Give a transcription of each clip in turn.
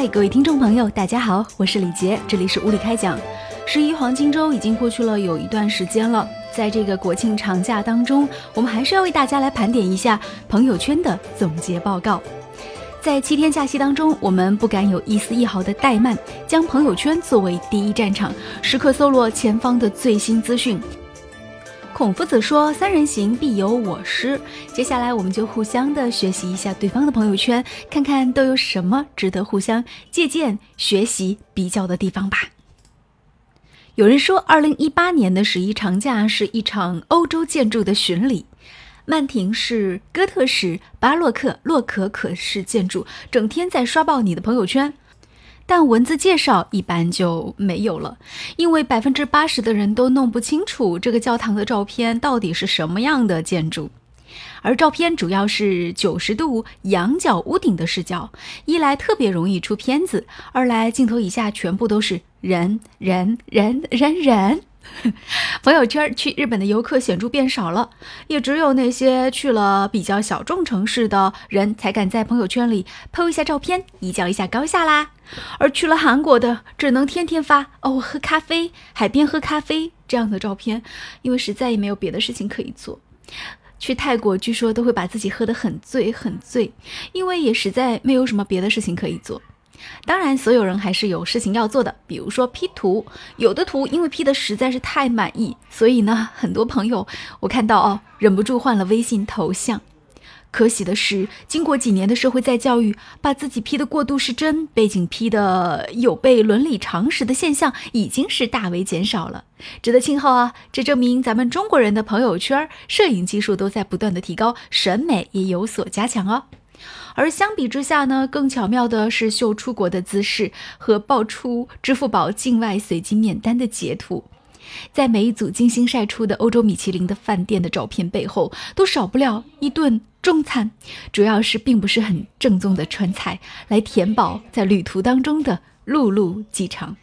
嗨，各位听众朋友，大家好，我是李杰，这里是物理开讲。十一黄金周已经过去了有一段时间了，在这个国庆长假当中，我们还是要为大家来盘点一下朋友圈的总结报告。在七天假期当中，我们不敢有一丝一毫的怠慢，将朋友圈作为第一战场，时刻搜罗前方的最新资讯。孔夫子说：“三人行，必有我师。”接下来，我们就互相的学习一下对方的朋友圈，看看都有什么值得互相借鉴、学习、比较的地方吧。有人说，二零一八年的十一长假是一场欧洲建筑的巡礼，曼廷式、哥特式、巴洛克、洛可可式建筑，整天在刷爆你的朋友圈。但文字介绍一般就没有了，因为百分之八十的人都弄不清楚这个教堂的照片到底是什么样的建筑，而照片主要是九十度仰角屋顶的视角，一来特别容易出片子，二来镜头以下全部都是人人人人人。朋友圈去日本的游客显著变少了，也只有那些去了比较小众城市的人才敢在朋友圈里 PO 一下照片，一较一下高下啦。而去了韩国的，只能天天发哦，喝咖啡，海边喝咖啡这样的照片，因为实在也没有别的事情可以做。去泰国，据说都会把自己喝得很醉很醉，因为也实在没有什么别的事情可以做。当然，所有人还是有事情要做的，比如说 P 图。有的图因为 P 的实在是太满意，所以呢，很多朋友我看到哦，忍不住换了微信头像。可喜的是，经过几年的社会再教育，把自己 P 的过度是真，背景 P 的有悖伦理常识的现象，已经是大为减少了，值得庆贺啊！这证明咱们中国人的朋友圈摄影技术都在不断的提高，审美也有所加强哦。而相比之下呢，更巧妙的是秀出国的姿势和爆出支付宝境外随机免单的截图。在每一组精心晒出的欧洲米其林的饭店的照片背后，都少不了一顿中餐，主要是并不是很正宗的川菜，来填饱在旅途当中的陆路饥肠。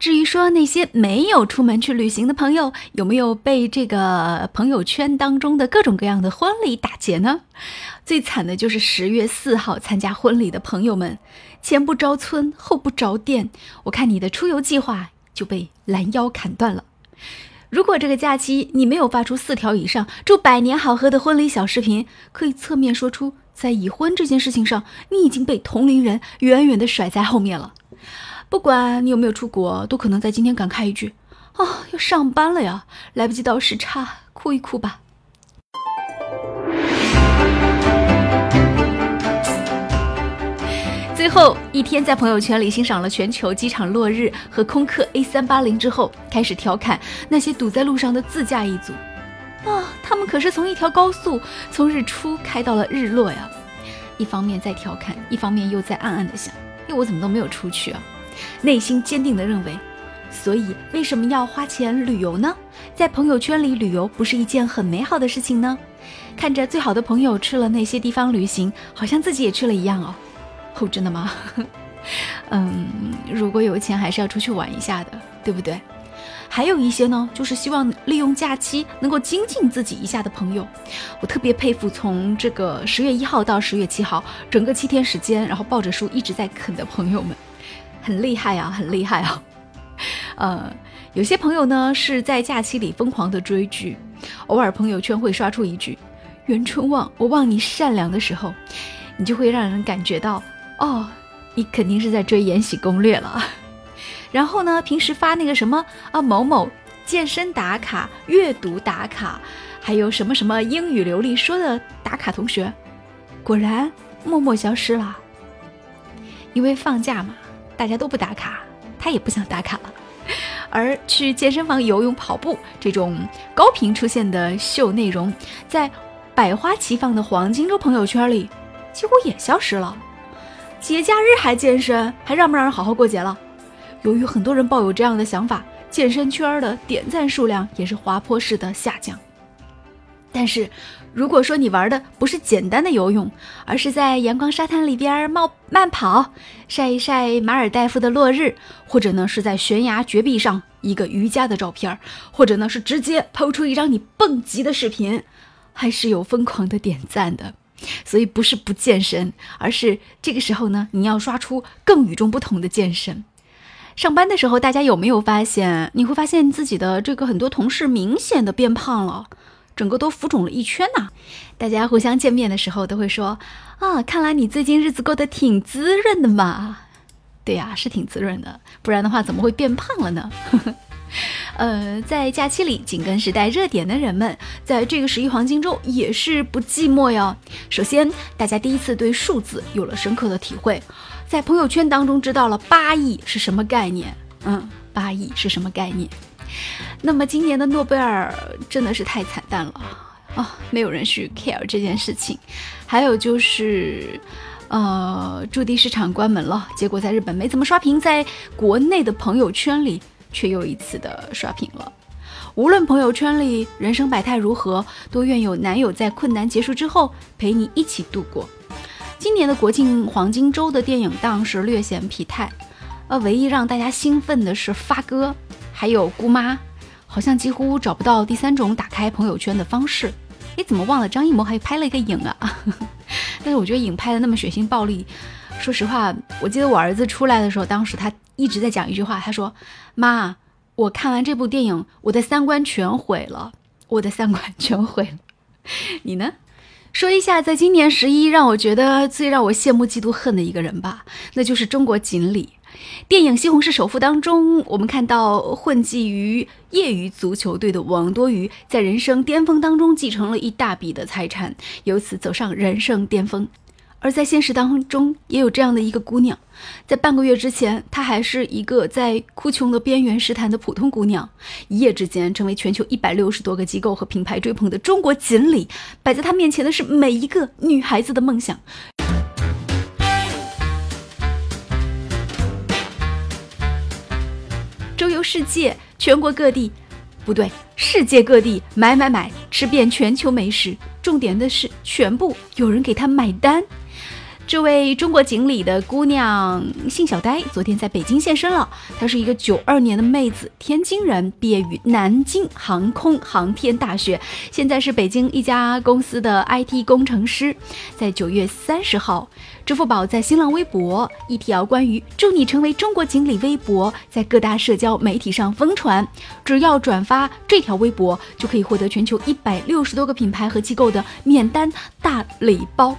至于说那些没有出门去旅行的朋友，有没有被这个朋友圈当中的各种各样的婚礼打劫呢？最惨的就是十月四号参加婚礼的朋友们，前不着村后不着店，我看你的出游计划。就被拦腰砍断了。如果这个假期你没有发出四条以上祝百年好合的婚礼小视频，可以侧面说出在已婚这件事情上，你已经被同龄人远远的甩在后面了。不管你有没有出国，都可能在今天感慨一句：“啊，要上班了呀，来不及倒时差，哭一哭吧。”最后一天，在朋友圈里欣赏了全球机场落日和空客 A 三八零之后，开始调侃那些堵在路上的自驾一族。啊，他们可是从一条高速从日出开到了日落呀！一方面在调侃，一方面又在暗暗的想：哎，我怎么都没有出去啊？内心坚定的认为，所以为什么要花钱旅游呢？在朋友圈里旅游不是一件很美好的事情呢？看着最好的朋友去了那些地方旅行，好像自己也去了一样哦。哦，真的吗？嗯，如果有钱，还是要出去玩一下的，对不对？还有一些呢，就是希望利用假期能够精进自己一下的朋友，我特别佩服从这个十月一号到十月七号，整个七天时间，然后抱着书一直在啃的朋友们，很厉害啊，很厉害啊！呃，有些朋友呢是在假期里疯狂的追剧，偶尔朋友圈会刷出一句“袁春望，我望你善良”的时候，你就会让人感觉到。哦，你肯定是在追《延禧攻略》了。然后呢，平时发那个什么啊，某某健身打卡、阅读打卡，还有什么什么英语流利说的打卡同学，果然默默消失了。因为放假嘛，大家都不打卡，他也不想打卡了。而去健身房游泳、跑步这种高频出现的秀内容，在百花齐放的黄金周朋友圈里，几乎也消失了。节假日还健身，还让不让人好好过节了？由于很多人抱有这样的想法，健身圈的点赞数量也是滑坡式的下降。但是，如果说你玩的不是简单的游泳，而是在阳光沙滩里边冒慢跑，晒一晒马尔代夫的落日，或者呢是在悬崖绝壁上一个瑜伽的照片，或者呢是直接抛出一张你蹦极的视频，还是有疯狂的点赞的。所以不是不健身，而是这个时候呢，你要刷出更与众不同的健身。上班的时候，大家有没有发现？你会发现自己的这个很多同事明显的变胖了，整个都浮肿了一圈呐。大家互相见面的时候都会说：“啊，看来你最近日子过得挺滋润的嘛。”对呀，是挺滋润的，不然的话怎么会变胖了呢？呃，在假期里紧跟时代热点的人们，在这个十一黄金周也是不寂寞哟。首先，大家第一次对数字有了深刻的体会，在朋友圈当中知道了八亿是什么概念。嗯，八亿是什么概念？那么今年的诺贝尔真的是太惨淡了啊，没有人去 care 这件事情。还有就是，呃，驻地市场关门了，结果在日本没怎么刷屏，在国内的朋友圈里。却又一次的刷屏了。无论朋友圈里人生百态如何，都愿有男友在困难结束之后陪你一起度过。今年的国庆黄金周的电影档是略显疲态，呃，唯一让大家兴奋的是发哥，还有姑妈，好像几乎找不到第三种打开朋友圈的方式。诶，怎么忘了张艺谋还拍了一个影啊？但是我觉得影拍的那么血腥暴力，说实话，我记得我儿子出来的时候，当时他。一直在讲一句话，他说：“妈，我看完这部电影，我的三观全毁了，我的三观全毁了。你呢？说一下，在今年十一让我觉得最让我羡慕、嫉妒、恨的一个人吧，那就是中国锦鲤。电影《西红柿首富》当中，我们看到混迹于业余足球队的王多鱼，在人生巅峰当中继承了一大笔的财产，由此走上人生巅峰。”而在现实当中，也有这样的一个姑娘，在半个月之前，她还是一个在哭穷的边缘试探的普通姑娘，一夜之间成为全球一百六十多个机构和品牌追捧的中国锦鲤。摆在她面前的是每一个女孩子的梦想。世界，全国各地，不对，世界各地买买买，吃遍全球美食。重点的是，全部有人给他买单。这位中国锦鲤的姑娘姓小呆，昨天在北京现身了。她是一个九二年的妹子，天津人，毕业于南京航空航天大学，现在是北京一家公司的 IT 工程师。在九月三十号，支付宝在新浪微博一条关于“祝你成为中国锦鲤”微博在各大社交媒体上疯传，只要转发这条微博，就可以获得全球一百六十多个品牌和机构的免单大礼包。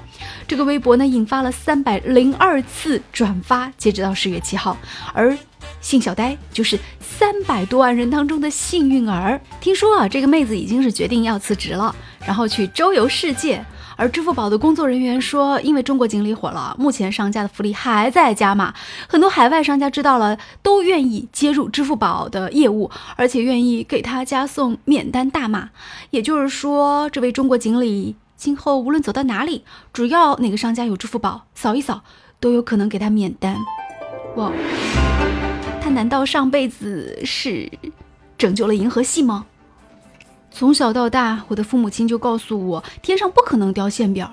这个微博呢，引发了三百零二次转发，截止到十月七号。而姓小呆就是三百多万人当中的幸运儿。听说啊，这个妹子已经是决定要辞职了，然后去周游世界。而支付宝的工作人员说，因为中国锦鲤火了，目前商家的福利还在加码，很多海外商家知道了都愿意接入支付宝的业务，而且愿意给他加送免单大码。也就是说，这位中国锦鲤。今后无论走到哪里，只要哪个商家有支付宝，扫一扫都有可能给他免单。哇，他难道上辈子是拯救了银河系吗？从小到大，我的父母亲就告诉我，天上不可能掉馅饼。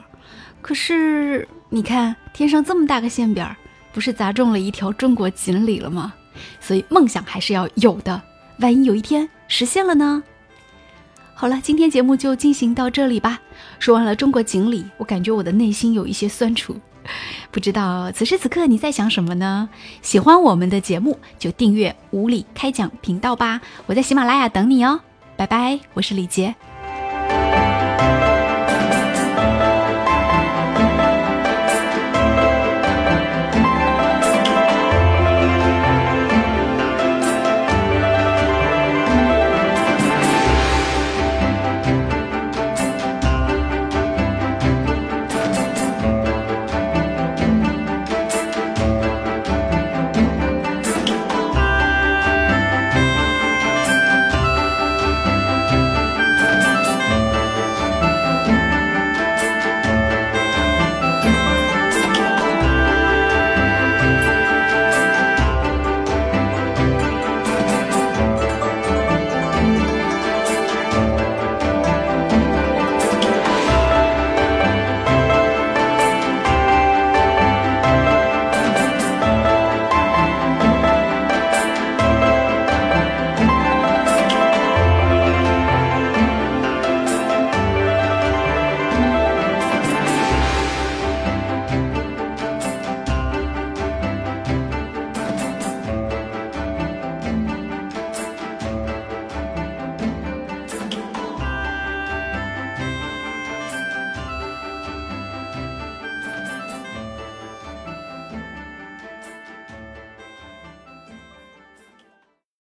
可是你看，天上这么大个馅饼，不是砸中了一条中国锦鲤了吗？所以梦想还是要有的，万一有一天实现了呢？好了，今天节目就进行到这里吧。说完了中国锦鲤，我感觉我的内心有一些酸楚。不知道此时此刻你在想什么呢？喜欢我们的节目就订阅“无理开讲”频道吧。我在喜马拉雅等你哦，拜拜，我是李杰。